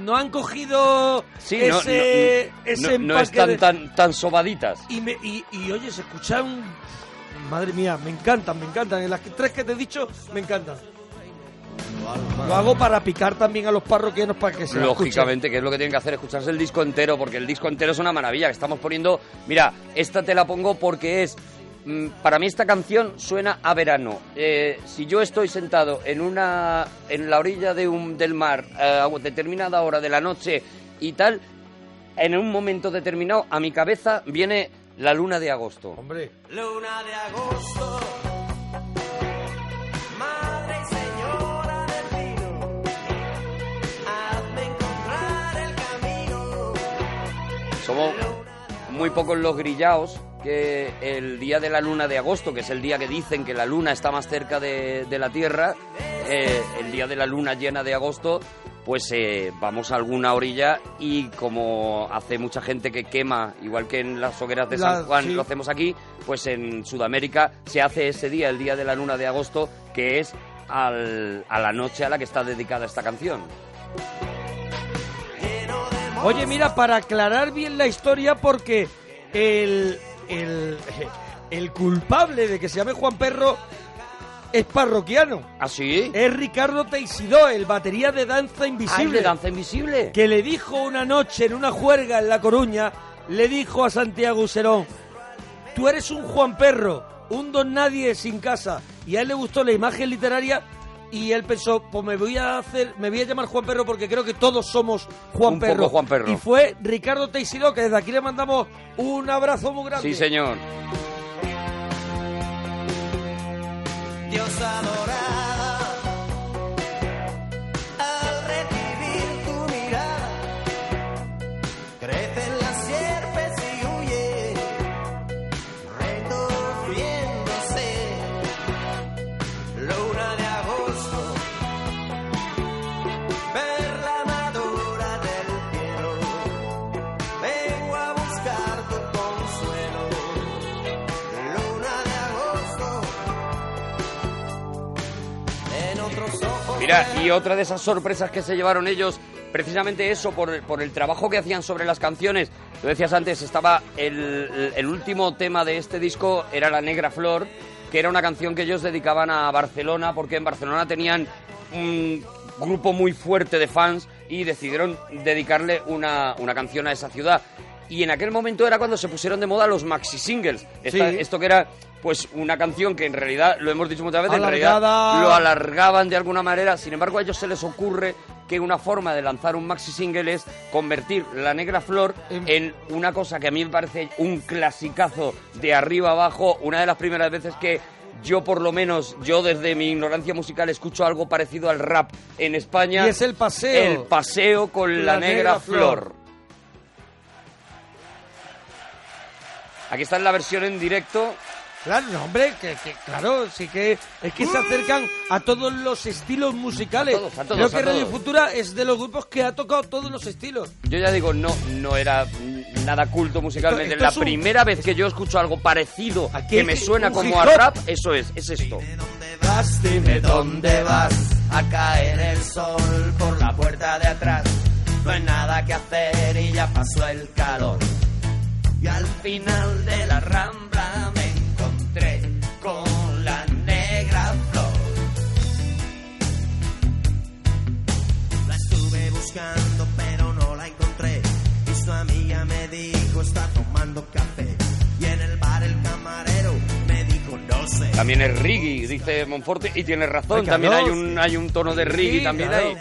no han cogido Sí, ese, no, ese no, no empaque están de- tan, tan sobaditas. y, me, y, y, oye, se escuchan. Madre mía, me encantan, me encantan. En las tres que te he dicho, me encantan. Lo hago para picar también a los parroquianos para que se Lógicamente, que es lo que tienen que hacer, escucharse el disco entero, porque el disco entero es una maravilla, que estamos poniendo... Mira, esta te la pongo porque es... mm, Para mí esta canción suena a verano. Eh, si yo estoy sentado en una en la orilla de un, del mar eh, a determinada hora de la noche y tal, en un momento determinado a mi cabeza viene la luna de agosto. Hombre, Luna de agosto, madre y señora del vino, hazme encontrar el camino. Somos muy pocos los grillaos que el día de la luna de agosto, que es el día que dicen que la luna está más cerca de, de la Tierra, eh, el día de la luna llena de agosto, pues eh, vamos a alguna orilla y como hace mucha gente que quema, igual que en las hogueras de La- San Juan sí. lo hacemos aquí, pues en Sudamérica se hace ese día, el día de la luna de agosto, que es al- a la noche a la que está dedicada esta canción. Oye, mira, para aclarar bien la historia, porque el, el, el culpable de que se llame Juan Perro es parroquiano. ¿Ah, sí? Es Ricardo Teisidó, el batería de Danza Ah, ¿el Invisible. de Danza Invisible? que le dijo una noche en una juerga en La Coruña, le dijo a Santiago Userón, tú eres un Juan Perro, un don nadie sin casa. Y a él le gustó la imagen literaria y él pensó, pues me voy a hacer, me voy a llamar Juan Perro porque creo que todos somos Juan Un Perro. poco Juan Perro. Y fue Ricardo Teisidó, que desde aquí le mandamos un abrazo muy grande. Sí, señor. Dios adorada, y otra de esas sorpresas que se llevaron ellos, precisamente eso, por, el- por el trabajo que hacían sobre las canciones. Lo decías antes, estaba el, el último tema de este disco, era La Negra Flor, que era una canción que ellos dedicaban a Barcelona, porque en Barcelona tenían un grupo muy fuerte de fans y decidieron dedicarle una, una canción a esa ciudad. Y en aquel momento era cuando se pusieron de moda los maxi singles. Esta- Sí. Esto que era pues una canción que en realidad, lo hemos dicho muchas veces, en realidad lo alargaban de alguna manera. Sin embargo, a ellos se les ocurre que una forma de lanzar un maxi single es convertir La Negra Flor Em- en una cosa que a mí me parece un clasicazo de arriba abajo. Una de las primeras veces que yo, por lo menos, yo desde mi ignorancia musical escucho algo parecido al rap en España. Y es el paseo. El paseo con La, La Negra, Negra Flor. Flor. Aquí está en la versión en directo. Claro, no, hombre, que, que- claro, sí que es que se acercan a todos los estilos musicales. A todos, a todos, Creo que a Radio todos. Futura es de los grupos que ha tocado todos los estilos. Yo ya digo, no, no era nada culto musicalmente. Esto- esto la un- primera vez que yo escucho algo parecido Aquí que me suena como a rap, eso es, es esto. vas, dime dónde vas a caer el sol por la puerta de atrás. No hay nada que hacer y ya pasó el calor. Y al final de la rambla me buscando pero no la encontré. Y su amiga me dijo está tomando café. Y en el bar el camarero me dijo no sé. También es reggae, dice Monforte, y tiene razón. Ay, también hay un, hay un tono de Sí, también claro. ahí.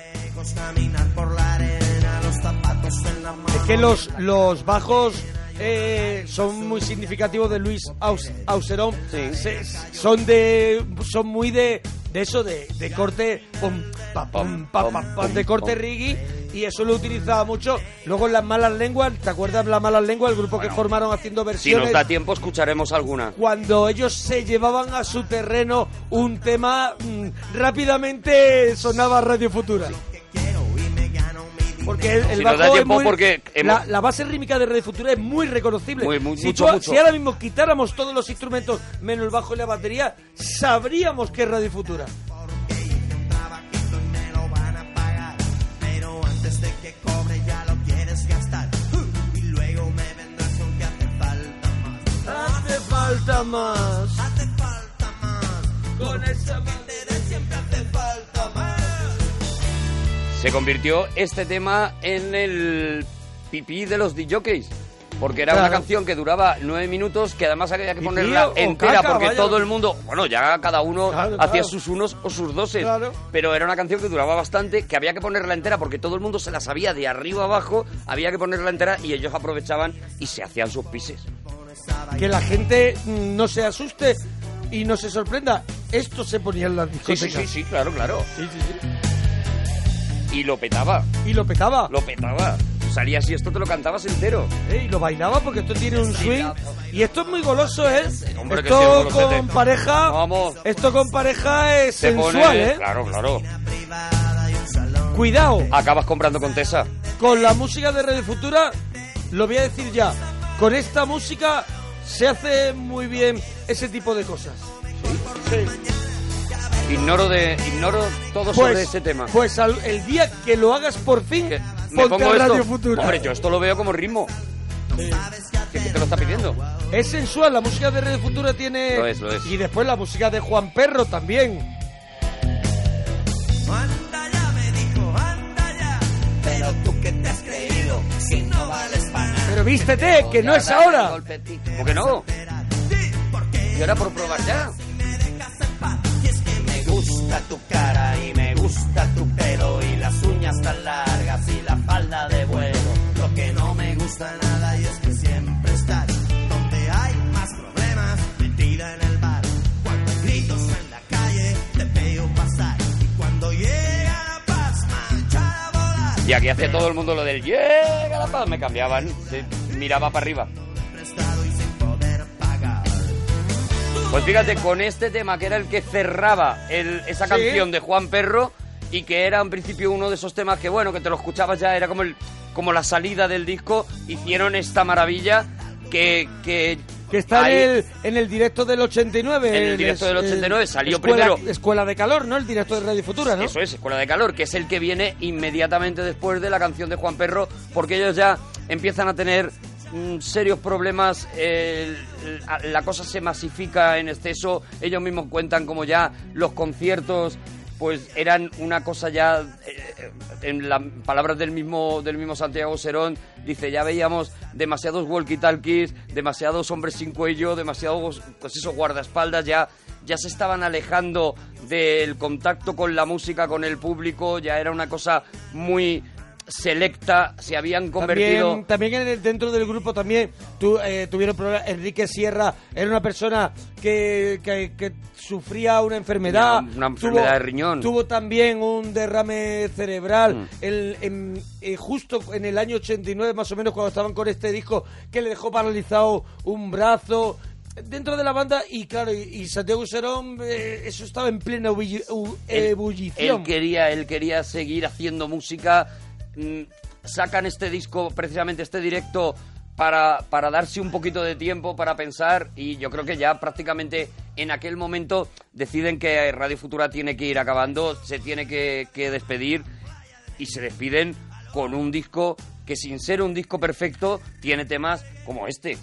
Es que los, los bajos eh, son muy significativos de Luis Aus- Auserón. Se- son de son muy de, de eso, de, de corte pum, pa, pum, pa, de corte reggae. Y eso lo utilizaba mucho. Luego en las malas lenguas, ¿te acuerdas de las malas lenguas? El grupo que formaron haciendo Si versiones. nos da tiempo, escucharemos alguna. cuando ellos se llevaban a su terreno un tema, mm, rápidamente sonaba Radio Futura. Porque el, el Si nos bajo da es tiempo, muy- porque hemos- la, la base rítmica de Radio Futura es muy reconocible. Muy, muy, si, mucho, tú- mucho. si ahora mismo quitáramos todos los instrumentos menos el bajo y la batería, sabríamos que es Radio Futura. trabajito y Se convirtió este tema en el pipí de los DJs. Porque era una canción que duraba nueve minutos, que además había que ponerla entera, caca, porque vaya. todo el mundo, bueno, ya cada uno Claro, hacía claro. sus unos o sus doses, pero era una canción que duraba bastante, que había que ponerla entera, porque todo el mundo se la sabía de arriba abajo, había que ponerla entera y ellos aprovechaban y se hacían sus pises. Que la gente mm, no se asuste y no se sorprenda. Esto se ponía en las Sí, discotecas. sí, sí, sí, claro, claro. Sí, sí, sí. Y lo petaba, Y lo petaba. lo petaba. salías y esto te lo cantabas entero. Eh, Y lo bailaba porque esto tiene un swing. Y esto es muy goloso, ¿eh? Hombre, sí, esto con pareja. Vamos. Esto con pareja es Te sensual, pone- ¿eh? Claro, claro. Cuidado. Acabas comprando con Tesa. Con la música de Radio Futura, lo voy a decir ya. Con esta música se hace muy bien ese tipo de cosas. Ignoro de ignoro todo sobre ese tema. Pues al- el día que lo hagas por fin, Que ponte pongo a Radio esto. Futura. Hombre, yo esto lo veo como ritmo. ¿Quién te lo está pidiendo? Es sensual, la música de Radio Futura tiene... Lo es, lo es. Y después la música de Juan Perro también. Anda ya, me dijo, anda ya. Pero tú que te has creído, si no vales para nada. Pero vístete, que no es ahora. ¿Cómo que no? Y ahora por probar ya. Gusta tu cara y me gusta tu pelo y las uñas tan largas y la falda de vuelo. Lo que no me gusta nada y es que siempre estás donde hay más problemas, metida en el bar. Cuando hay gritos en la calle te veo pasar y cuando llega la paz marcha a volar. Y aquí hace todo el mundo lo del llega la paz. Me cambiaban. miraba para arriba. Pues fíjate, con este tema que era el que cerraba el- esa Sí. canción de Juan Perro y que era en principio uno de esos temas que, bueno, que te lo escuchabas ya, era como, el, como la salida del disco, hicieron esta maravilla que... que Que está ahí- en, el, en el directo del 89. En el directo del es- 89 salió escuela- primero. Escuela de Calor, ¿no? El directo de Radio Futura, ¿no? Eso es, Escuela de Calor, que es el que viene inmediatamente después de la canción de Juan Perro, porque ellos ya empiezan a tener serios problemas, la cosa se masifica en exceso, ellos mismos cuentan como ya los conciertos pues eran una cosa ya eh, en las palabras del mismo del mismo Santiago Serón dice ya veíamos demasiados walkie talkies demasiados hombres sin cuello demasiados pues eso guardaespaldas ya ya se estaban alejando del contacto con la música con el público ya era una cosa muy selecta se habían convertido También, también en el- dentro del grupo también tu- eh, tuvieron problemas. Enrique Sierra era una persona que, que- que sufría una enfermedad. Una- una enfermedad de riñón. Tuvo también un derrame cerebral. Mm. El- en- eh, justo en el año 89, más o menos, cuando estaban con este disco, que le dejó paralizado un brazo. Dentro de la banda, y claro, y, y Santiago Serón, eh, eso estaba en plena Él- ebullición. Él quería, él quería seguir haciendo música. Mm, Sacan este disco, precisamente este directo, para, para darse un poquito de tiempo para pensar. Y yo creo que ya prácticamente en aquel momento deciden que Radio Futura tiene que ir acabando, se tiene que, que despedir. Y se despiden con un disco que, sin ser un disco perfecto, tiene temas como este.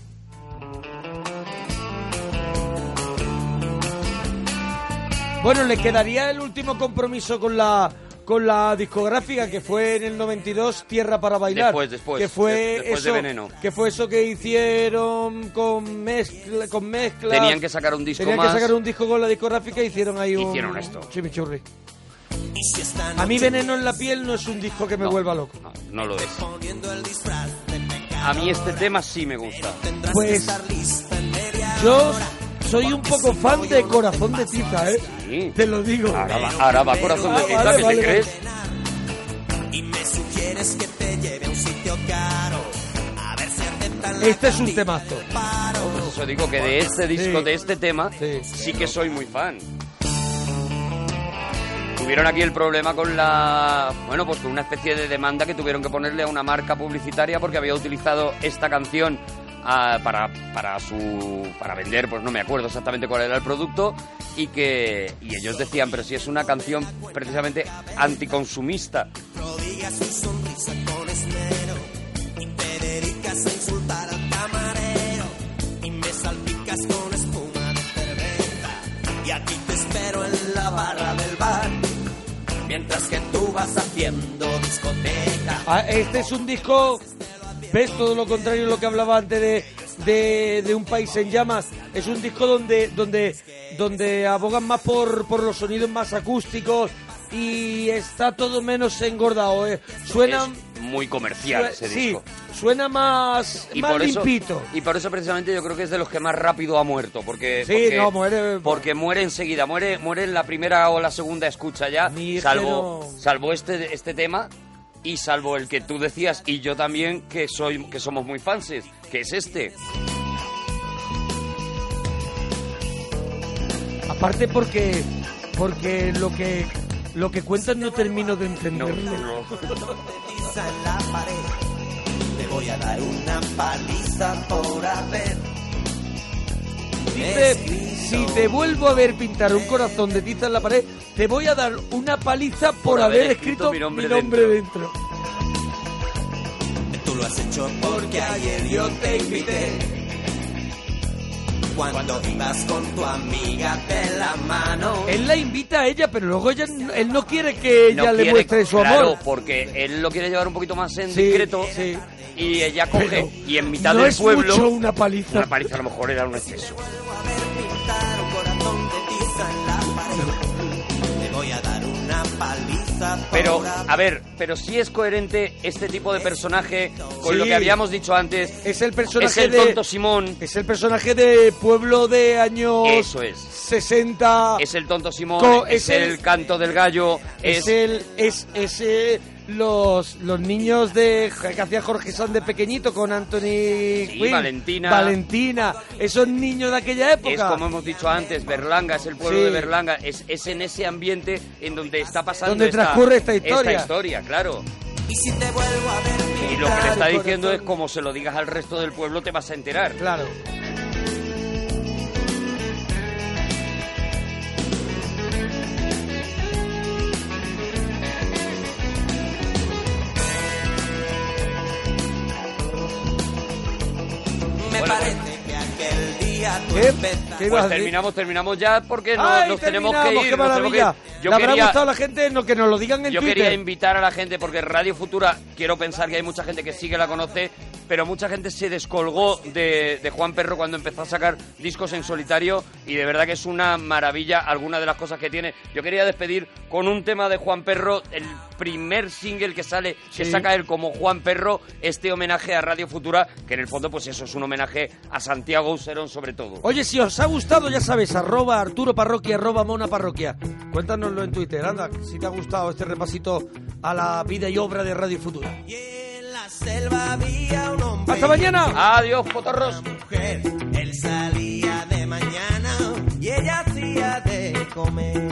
Bueno, le quedaría el último compromiso con la con la discográfica que fue en el 92 Tierra para bailar. Después, después, que fue de- después de eso, Veneno. Que fue eso que hicieron con mezcla, con mezclas. Tenían que sacar un disco Tenían más. que sacar un disco con la discográfica y hicieron ahí un Hicieron esto. chimichurri. A mí Veneno en la piel no es un disco que me No, vuelva loco. No, no lo es. de A mí este tema sí me gusta. Pues, Yo soy un poco fan de Corazón de Tiza, ¿eh? Sí. Te lo digo. Ahora va, ahora va corazón de Ah, tiza, vale, ¿qué vale, te crees? y me sugieres que te lleve a un sitio caro a ver si aceptan la Este es un temazo. Pues eso digo que de este disco, Sí. de este tema, Sí. sí que soy muy fan. Tuvieron aquí el problema con la. Bueno, pues con una especie de demanda que tuvieron que ponerle a una marca publicitaria porque había utilizado esta canción ah, para, para su. para vender, pues no me acuerdo exactamente cuál era el producto. Y que. Y ellos decían, pero si es una canción precisamente anticonsumista. Prodigas tu sonrisa con esmero y te dedicas a insultar al camarero y me salpicas con espuma de cerveza y aquí te espero en la barra del bar mientras que tú vas haciendo discoteca. Ah, Este es un disco, ves todo lo contrario a lo que hablaba antes de, de, de Un País en Llamas. Es un disco donde, donde, donde abogan más por, por los sonidos más acústicos y está todo menos engordado. eh. Suena, Es muy comercial ese sí, disco. suena más, y más por eso limpito. y por eso precisamente yo creo que es de los que más rápido ha muerto porque Sí, porque, no, muere- porque muere enseguida muere muere en la primera o la segunda escucha ya salvo no- salvo este este tema y salvo el que tú decías y yo también que soy que somos muy fanses, que es este. Aparte porque porque lo que lo que cuentan no termino de No, entenderlo. no. Tiza en la pared. Te voy a dar una paliza por haber. Si te vuelvo a ver pintar un corazón de tiza en la pared, te voy a dar una paliza por, Por haber haber escrito escrito mi nombre dentro. Tú lo has hecho porque ayer yo te invité. Cuando ibas con tu amiga de la mano. Él la invita a ella, pero luego ella, él no quiere que ella No le quiere- muestre su claro, amor. porque él lo quiere llevar un poquito más en Sí, discreto sí. y ella coge Pero y en mitad no del es pueblo mucho una paliza. una paliza a lo mejor era un exceso. Pero, a ver, pero sí es coherente este tipo de personaje con Sí. lo que habíamos dicho antes. Es el personaje Es el de tonto Simón. es el personaje de pueblo de años Eso es. 60. Es el tonto Simón, Co- es, es el, el- canto del gallo, es, es, el es ese los los niños de que hacía Jorge Sanz de pequeñito con Anthony Sí, Quinn, Valentina. Valentina, esos niños de aquella época. es como hemos dicho antes, Berlanga, es el pueblo Sí. de Berlanga, es, es en ese ambiente en donde está pasando Donde transcurre esta historia. esta historia, claro. Y si te vuelvo a ver Y lo que le está diciendo es como se lo digas al resto del pueblo te vas a enterar. Claro. Parece que aquel día tú ¿Qué? empezaste- ¿Qué ibas Pues decir? terminamos, terminamos ya porque no, Ay, nos tenemos que ir. qué nos tenemos que ir. maravilla. Yo ¿Le habrá quería- gustado a la gente? No, que nos lo digan en Yo Twitter. quería invitar a la gente porque Radio Futura, quiero pensar que hay mucha gente que sí que la conoce, pero mucha gente se descolgó de, de Juan Perro cuando empezó a sacar discos en solitario y de verdad que es una maravilla alguna de las cosas que tiene. Yo quería despedir con un tema de Juan Perro, el primer single que sale, que Sí. saca él como Juan Perro, este homenaje a Radio Futura, que en el fondo pues eso es un homenaje a Santiago Userón sobre todo. Oye, si os ha gustado, ya sabes, arroba Arturo Parroquia, arroba Mona Parroquia. Cuéntanoslo en Twitter, anda, si te ha gustado este repasito a la vida y obra de Radio Futura. Y en la selva había un hombre. ¡Hasta mañana! Adiós, potorros. mujer. Él salía de mañana y ella hacía de comer.